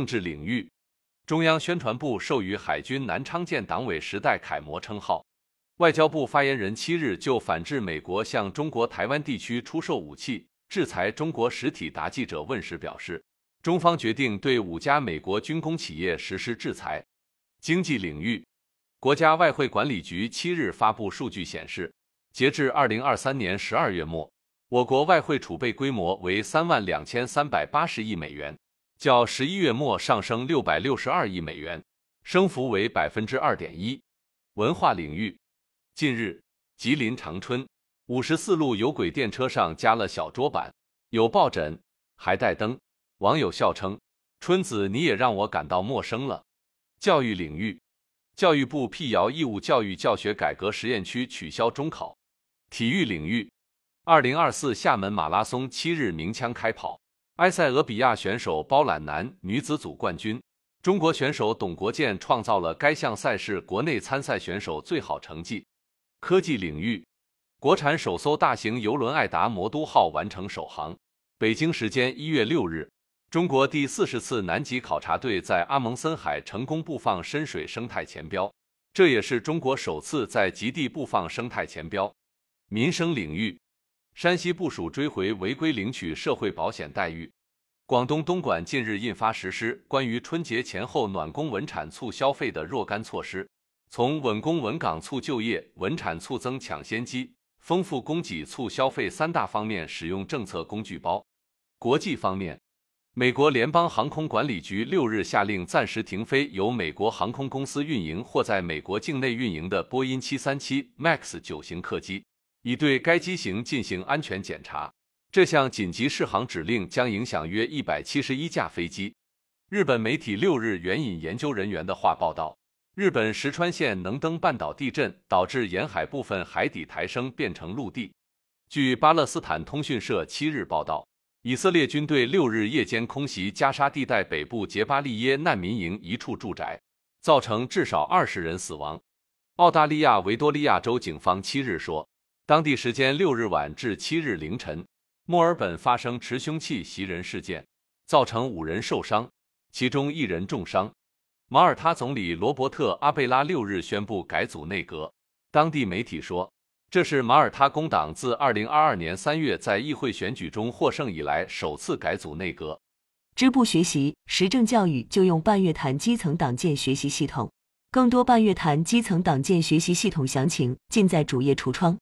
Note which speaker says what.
Speaker 1: 政治领域，中央宣传部授予海军南昌舰党委时代楷模称号。外交部发言人七日就反制美国向中国台湾地区出售武器、制裁中国实体答记者问时表示，中方决定对五家美国军工企业实施制裁。经济领域，国家外汇管理局七日发布数据显示，截至二零二三年十二月末，我国外汇储备规模为三万两千三百八十亿美元。较十一月末上升六百六十二亿美元，升幅为百分之二点一。文化领域，近日，吉林长春五十四路有轨电车上加了小桌板，有抱枕，还带灯。网友笑称：“春子，你也让我感到陌生了。”教育领域，教育部辟谣义务教育教学改革实验区取消中考。体育领域，二零二四厦门马拉松七日鸣枪开跑。埃塞俄比亚选手包揽男女子组冠军，中国选手董国建创造了该项赛事国内参赛选手最好成绩。科技领域，国产首艘大型邮轮爱达魔都号完成首航。北京时间一月六日，中国第四十次南极考察队在阿蒙森海成功布放深水生态前标，这也是中国首次在极地布放生态前标。民生领域。山西部署追回违规领取社会保险待遇。广东东莞近日印发实施关于春节前后暖工稳产促消费的若干措施，从稳工稳岗促就业、稳产促增抢先机、丰富供给促消费三大方面使用政策工具包。国际方面，美国联邦航空管理局六日下令暂时停飞由美国航空公司运营或在美国境内运营的波音七三七 MAX 九型客机。已对该机型进行安全检查。这项紧急适航指令将影响约一百七十一架飞机。日本媒体六日援引研究人员的话报道，日本石川县能登半岛地震导致沿海部分海底抬升变成陆地。据巴勒斯坦通讯社七日报道，以色列军队六日夜间空袭加沙地带北部杰巴利耶难民营一处住宅，造成至少二十人死亡。澳大利亚维多利亚州警方七日说。当地时间六日晚至七日凌晨，墨尔本发生持凶器袭人事件，造成五人受伤，其中一人重伤。马耳他总理罗伯特·阿贝拉六日宣布改组内阁。当地媒体说，这是马耳他工党自二零二二年三月在议会选举中获胜以来首次改组内阁。
Speaker 2: 支部学习实政教育就用半月谈基层党建学习系统，更多半月谈基层党建学习系统详情尽在主页橱窗。